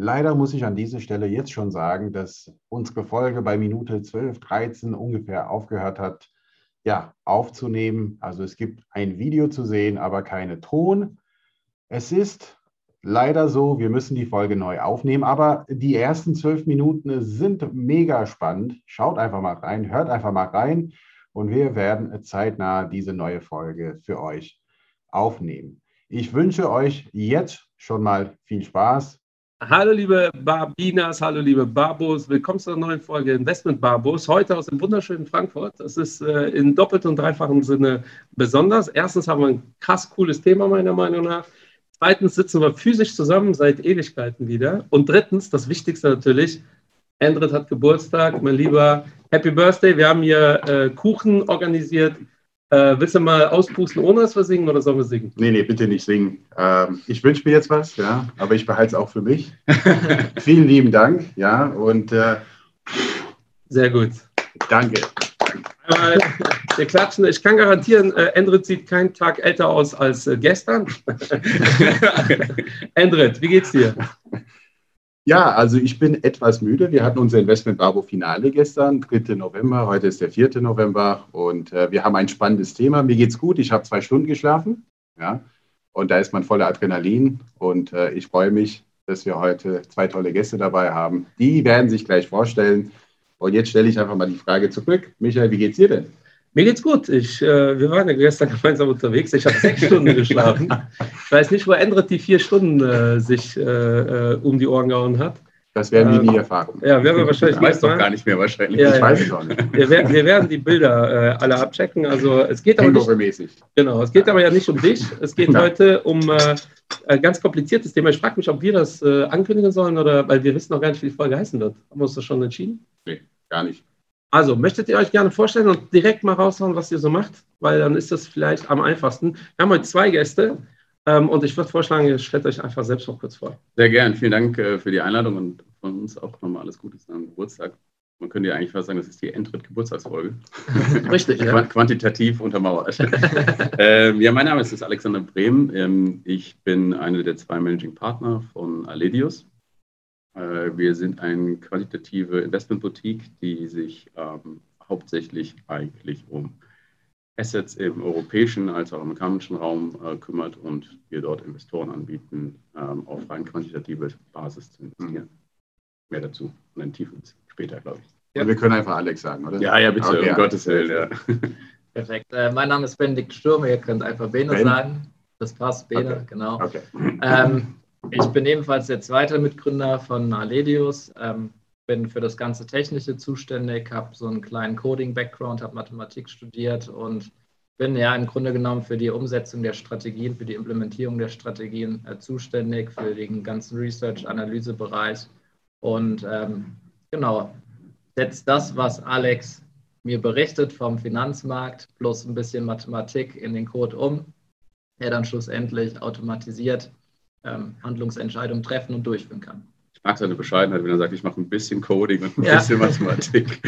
Leider muss ich an dieser Stelle jetzt schon sagen, dass unsere Folge bei Minute 12, 13 ungefähr aufgehört hat, ja, aufzunehmen. Also es gibt ein Video zu sehen, aber keine Ton. Es ist leider so, wir müssen die Folge neu aufnehmen, aber die ersten zwölf Minuten sind mega spannend. Schaut einfach mal rein, hört einfach mal rein und wir werden zeitnah diese neue Folge für euch aufnehmen. Ich wünsche euch jetzt schon mal viel Spaß Hallo liebe Barbinas, hallo liebe Barbos, willkommen zu einer neuen Folge Investment Barbos. Heute aus dem wunderschönen Frankfurt. Das ist äh, in doppeltem und dreifachen Sinne besonders. Erstens haben wir ein krass cooles Thema meiner Meinung nach. Zweitens sitzen wir physisch zusammen seit Ewigkeiten wieder. Und drittens, das Wichtigste natürlich, Endrit hat Geburtstag. Mein lieber Happy Birthday. Wir haben hier äh, Kuchen organisiert. Äh, willst du mal auspusten, ohne dass wir singen oder sollen wir singen? Nee, nee, bitte nicht singen. Ähm, ich wünsche mir jetzt was, ja, aber ich behalte es auch für mich. Vielen lieben Dank, ja, und äh, sehr gut. Danke. Einmal, wir klatschen. Ich kann garantieren, äh, Endrit sieht keinen Tag älter aus als äh, gestern. Endrit, wie geht's dir? Ja, also ich bin etwas müde. Wir hatten unser Investment Barbo Finale gestern, 3. November. Heute ist der 4. November und äh, wir haben ein spannendes Thema. Mir geht's gut. Ich habe zwei Stunden geschlafen. Ja, und da ist man voller Adrenalin und äh, ich freue mich, dass wir heute zwei tolle Gäste dabei haben. Die werden sich gleich vorstellen. Und jetzt stelle ich einfach mal die Frage zurück. Michael, wie geht's dir denn? Mir geht's gut. Ich, äh, wir waren ja gestern gemeinsam unterwegs. Ich habe sechs Stunden geschlafen. Ich weiß nicht, wo Endrit die vier Stunden äh, sich äh, äh um die Ohren gehauen hat. Das werden wir nie ähm, erfahren. Ja, werden wir wahrscheinlich. Ich weiß doch gar nicht mehr wahrscheinlich. Ja, ich weiß es auch nicht. Wir werden, wir werden die Bilder äh, alle abchecken. Also es geht aber nicht, Genau, es geht aber ja nicht um dich. Es geht ja. heute um äh, ein ganz kompliziertes Thema. Ich frage mich, ob wir das ankündigen sollen oder weil wir wissen noch gar nicht, wie die Folge heißen wird. Haben wir uns das schon entschieden? Nee, gar nicht. Also, möchtet ihr euch gerne vorstellen und direkt mal raushauen, was ihr so macht? Weil dann ist das vielleicht am einfachsten. Wir haben heute zwei Gäste ähm, und ich würde vorschlagen, ihr stellt euch einfach selbst noch kurz vor. Sehr gern. Vielen Dank äh, für die Einladung und von uns auch nochmal alles Gute zu einem Geburtstag. Man könnte ja eigentlich fast sagen, das ist die Endtritt-Geburtstagsfolge. Richtig, ja. Quantitativ untermauert. ähm, ja, mein Name ist Alexander Brehm. Ähm, ich bin einer der zwei Managing Partner von Aledius. Äh, wir sind eine qualitative Investmentboutique, die sich ähm, hauptsächlich eigentlich um Assets im europäischen als auch im amerikanischen Raum äh, kümmert und wir dort Investoren anbieten, ähm, auf rein quantitative Basis zu investieren. Mehr dazu und ein tiefes später, glaube ich. Ja. wir können einfach Alex sagen, oder? Ja, ja, bitte, okay, um Gottes Willen. Ja. Perfekt. Äh, mein Name ist Benedikt Sturm, ihr könnt einfach Bene ben. sagen. Das passt, Bene, okay. genau. Okay. Ähm, ich bin ebenfalls der zweite Mitgründer von Aledius, ähm, bin für das ganze Technische zuständig, habe so einen kleinen Coding-Background, habe Mathematik studiert und bin ja im Grunde genommen für die Umsetzung der Strategien, für die Implementierung der Strategien äh, zuständig, für den ganzen Research-Analyse-Bereich. Und ähm, genau, setzt das, was Alex mir berichtet vom Finanzmarkt plus ein bisschen Mathematik in den Code um, der dann schlussendlich automatisiert ähm, Handlungsentscheidungen treffen und durchführen kann. Ich mag seine Bescheidenheit, wenn er sagt, ich mache ein bisschen Coding und ein ja. bisschen Mathematik.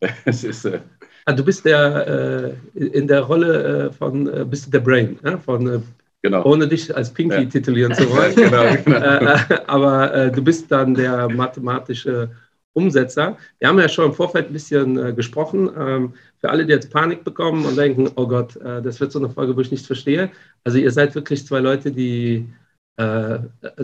das ist, äh also du bist der äh, in der Rolle äh, von äh, bist du der Brain, ja? von äh, Genau. ohne dich als Pinky ja. titulieren zu wollen. genau, genau. Äh, aber du bist dann der mathematische Umsetzer. Wir haben ja schon im Vorfeld ein bisschen gesprochen. Ähm, für alle, die jetzt Panik bekommen und denken, oh Gott, das wird so eine Folge, wo ich nichts verstehe. Also ihr seid wirklich zwei Leute, die äh,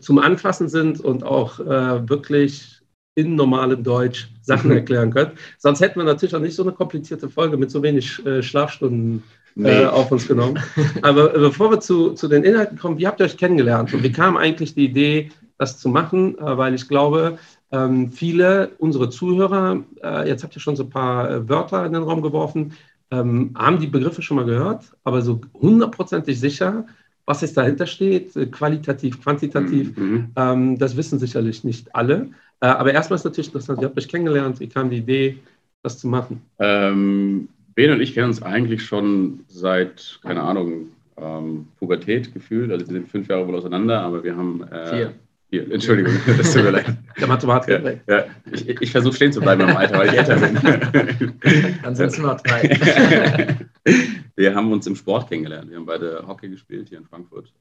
zum Anfassen sind und auch äh, wirklich in normalem Deutsch Sachen erklären könnt. Sonst hätten wir natürlich auch nicht so eine komplizierte Folge mit so wenig äh, Schlafstunden äh, nee. auf uns genommen. Aber äh, bevor wir zu, zu den Inhalten kommen, wie habt ihr euch kennengelernt und wie kam eigentlich die Idee, das zu machen? Äh, weil ich glaube, ähm, viele unserer Zuhörer, jetzt habt ihr schon so ein paar Wörter in den Raum geworfen, ähm, haben die Begriffe schon mal gehört, aber so hundertprozentig sicher was jetzt dahinter steht, äh, qualitativ, quantitativ, mhm, mhm. ähm, das wissen sicherlich nicht alle. Äh, aber erstmal ist natürlich interessant, wie habt ihr euch kennengelernt? Wie kam die Idee, das zu machen? Ähm, Ben und ich kennen uns eigentlich schon seit, keine Ahnung, ähm, Pubertät gefühlt. Also wir sind fünf Jahre wohl auseinander, aber wir haben. Äh, Vier. Vier. Entschuldigung, das tut mir leid. Der Mathematiker. Ja, ja. Ich, ich versuche stehen zu bleiben im Alter, weil ich älter bin. Dann sind es nur drei. wir haben uns im Sport kennengelernt. Wir haben beide Hockey gespielt hier in Frankfurt.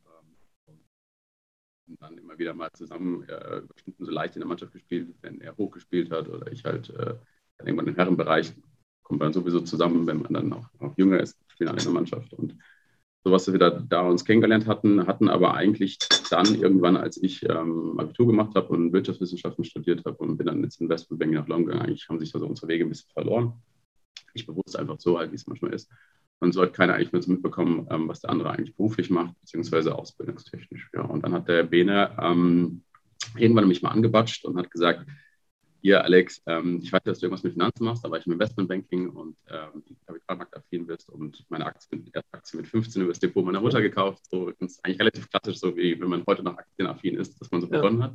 Und dann immer wieder mal zusammen äh, so leicht in der Mannschaft gespielt, wenn er hochgespielt hat oder ich halt äh, irgendwann im Herrenbereich kommt man sowieso zusammen, wenn man dann auch, auch jünger ist, spielen alle in der Mannschaft. Und so was wir da, da uns kennengelernt hatten, hatten aber eigentlich dann irgendwann, als ich ähm, Abitur gemacht habe und Wirtschaftswissenschaften studiert habe und bin dann ins Investmentbanking nach London gegangen, eigentlich haben sich da so unsere Wege ein bisschen verloren. Ich bewusst einfach so halt, wie es manchmal ist. Man sollte keiner eigentlich mehr so mitbekommen, ähm, was der andere eigentlich beruflich macht, beziehungsweise ausbildungstechnisch. Ja. Und dann hat der Bene ähm, irgendwann mich mal angebatscht und hat gesagt, hier, Alex, ähm, ich weiß, dass du irgendwas mit Finanzen machst, aber ich im Investmentbanking und ähm, kapitalmarktaffin bist und meine Aktie, erste Aktie mit 15 über das Depot meiner Mutter gekauft. So, das ist eigentlich relativ klassisch, so wie wenn man heute noch aktienaffin ist, dass man so ja. begonnen hat.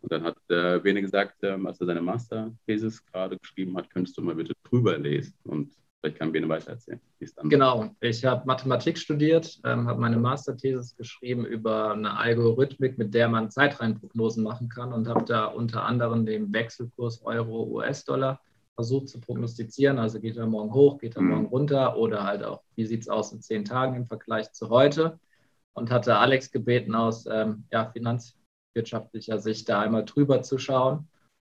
Und dann hat äh, Bene gesagt, ähm, als er seine Masterthesis gerade geschrieben hat, könntest du mal bitte drüber lesen. Und Vielleicht kann Bene weiter erzählen, Genau, ich habe Mathematik studiert, ähm, habe meine Masterthesis geschrieben über eine Algorithmik, mit der man Zeitreihenprognosen machen kann und habe da unter anderem den Wechselkurs Euro-US-Dollar versucht zu prognostizieren. Also geht er morgen hoch, geht er mhm. morgen runter oder halt auch, wie sieht es aus in zehn Tagen im Vergleich zu heute. Und hatte Alex gebeten, aus ähm, ja, finanzwirtschaftlicher Sicht da einmal drüber zu schauen.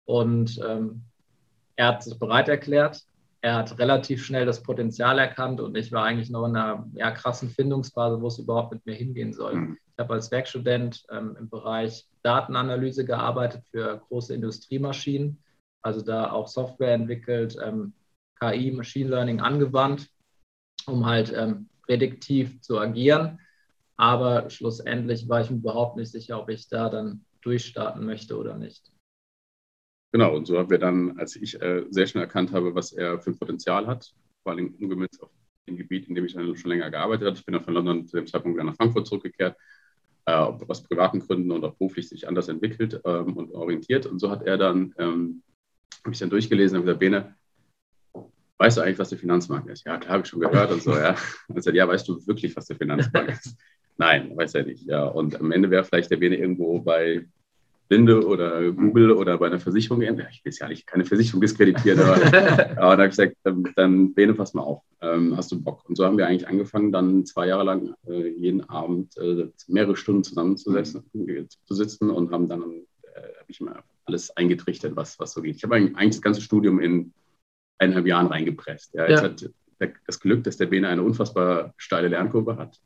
Und ähm, er hat sich bereit erklärt, er hat relativ schnell das Potenzial erkannt und ich war eigentlich noch in einer ja, krassen Findungsphase, wo es überhaupt mit mir hingehen soll. Mhm. Ich habe als Werkstudent ähm, im Bereich Datenanalyse gearbeitet für große Industriemaschinen, also da auch Software entwickelt, ähm, KI, Machine Learning angewandt, um halt ähm, prädiktiv zu agieren. Aber schlussendlich war ich mir überhaupt nicht sicher, ob ich da dann durchstarten möchte oder nicht. Genau, und so haben wir dann, als ich äh, sehr schnell erkannt habe, was er für ein Potenzial hat, vor allem umgemünzt auf dem Gebiet, in dem ich dann schon länger gearbeitet habe. Ich bin dann von London zu dem Zeitpunkt wieder nach Frankfurt zurückgekehrt, äh, aus privaten Gründen und auch beruflich sich anders entwickelt ähm, und orientiert. Und so hat er dann, ähm, habe ich dann durchgelesen und gesagt, Bene, weißt du eigentlich, was der Finanzmarkt ist? Ja, klar, habe ich schon gehört und so, ja. Und sagt, ja, weißt du wirklich, was der Finanzmarkt ist? Nein, weiß er nicht, ja. Und am Ende wäre vielleicht der Bene irgendwo bei Linde oder Google oder bei einer Versicherung. Ich will ja nicht keine Versicherung diskreditieren, aber, aber dann habe ich gesagt, dann Bene, pass mal auf, ähm, hast du Bock? Und so haben wir eigentlich angefangen, dann zwei Jahre lang äh, jeden Abend äh, mehrere Stunden zusammenzusetzen, mhm. zu sitzen und haben dann äh, habe ich mal alles eingetrichtert, was, was so geht. Ich habe eigentlich das ganze Studium in eineinhalb Jahren reingepresst. Ja, jetzt ja. hat der, das Glück, dass der Bene eine unfassbar steile Lernkurve hat,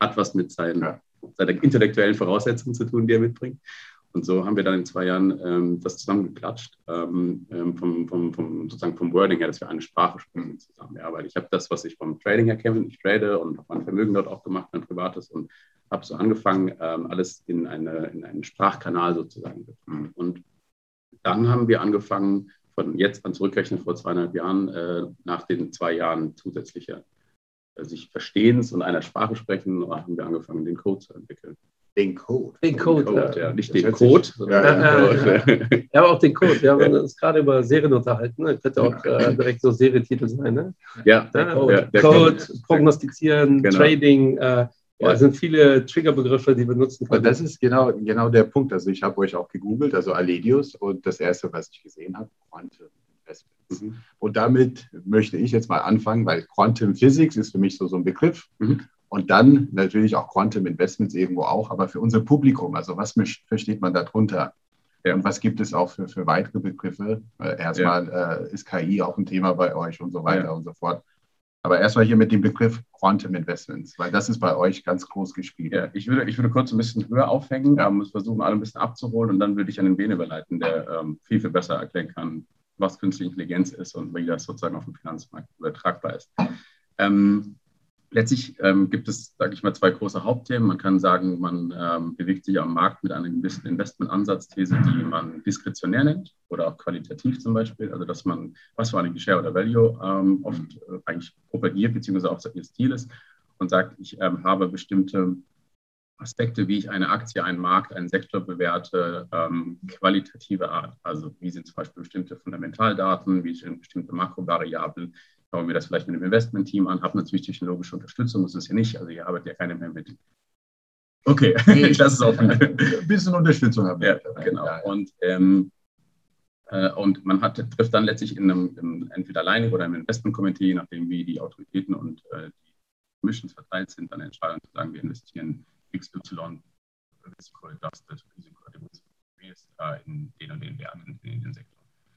hat was mit seinen, ja. seiner intellektuellen Voraussetzungen zu tun, die er mitbringt. Und so haben wir dann in zwei Jahren ähm, das zusammengeklatscht, ähm, ähm, vom, vom, vom, sozusagen vom Wording her, dass wir eine Sprache sprechen zusammen. Ja, weil ich habe das, was ich vom Trading her kenne, ich trade und habe mein Vermögen dort auch gemacht, mein privates, und habe so angefangen, ähm, alles in, eine, in einen Sprachkanal sozusagen. Und dann haben wir angefangen, von jetzt an zurückrechnen, vor zweieinhalb Jahren, äh, nach den zwei Jahren zusätzlicher äh, sich Verstehens und einer Sprache sprechen, haben wir angefangen, den Code zu entwickeln. Den Code. Den Code, den Code ja. ja. Nicht den Code, sondern ja, Code. Ja, aber auch den Code. Wir haben uns gerade über Serien unterhalten. Das könnte auch äh, direkt so Serietitel sein. Ne? Ja, der Code, der Code prognostizieren, genau. Trading. Äh, ja, es sind viele Triggerbegriffe, die wir nutzen können. das ist genau, genau der Punkt. Also ich habe euch auch gegoogelt, also Aledius, und das erste, was ich gesehen habe, Quantum Investments. Mhm. Und damit möchte ich jetzt mal anfangen, weil Quantum Physics ist für mich so, so ein Begriff. Mhm. Und dann natürlich auch Quantum Investments irgendwo auch, aber für unser Publikum, also was versteht man darunter? Ja. Und was gibt es auch für, für weitere Begriffe? Äh, erstmal ja. äh, ist KI auch ein Thema bei euch und so weiter ja. und so fort. Aber erstmal hier mit dem Begriff Quantum Investments, weil das ist bei euch ganz groß gespielt. Ja, ich würde, ich würde kurz ein bisschen höher aufhängen, ähm, versuchen, alle ein bisschen abzuholen und dann würde ich an den Bene überleiten, der ähm, viel, viel besser erklären kann, was künstliche Intelligenz ist und wie das sozusagen auf dem Finanzmarkt übertragbar ist. Ähm, letztlich ähm, gibt es, sage ich mal, zwei große Hauptthemen. Man kann sagen, man ähm, bewegt sich am Markt mit einer gewissen Investmentansatzthese, die man diskretionär nennt oder auch qualitativ zum Beispiel. Also, dass man, was für eine Share oder Value ähm, oft äh, eigentlich propagiert, beziehungsweise auch ihr Stil ist und sagt, ich ähm, habe bestimmte Aspekte, wie ich eine Aktie, einen Markt, einen Sektor bewerte, ähm, qualitative Art. Also, wie sind zum Beispiel bestimmte Fundamentaldaten, wie sind bestimmte Makrovariablen, schaue mir das vielleicht mit dem Investment-Team an, habe natürlich technologische Unterstützung, muss es ja nicht, also ihr arbeitet ja keine mehr mit. Okay, ich lasse es offen. Ein bisschen Unterstützung haben wir. Ja, genau. Und, ähm, äh, und man hat, trifft dann letztlich in einem, in, entweder alleine oder im Investment-Komitee, je nachdem wie die Autoritäten und äh, die Missions verteilt sind, dann Entscheidungen zu sagen, wir investieren XY Risiko-adjusted, Risiko-adjusted in den und den Werten, in den Sektor.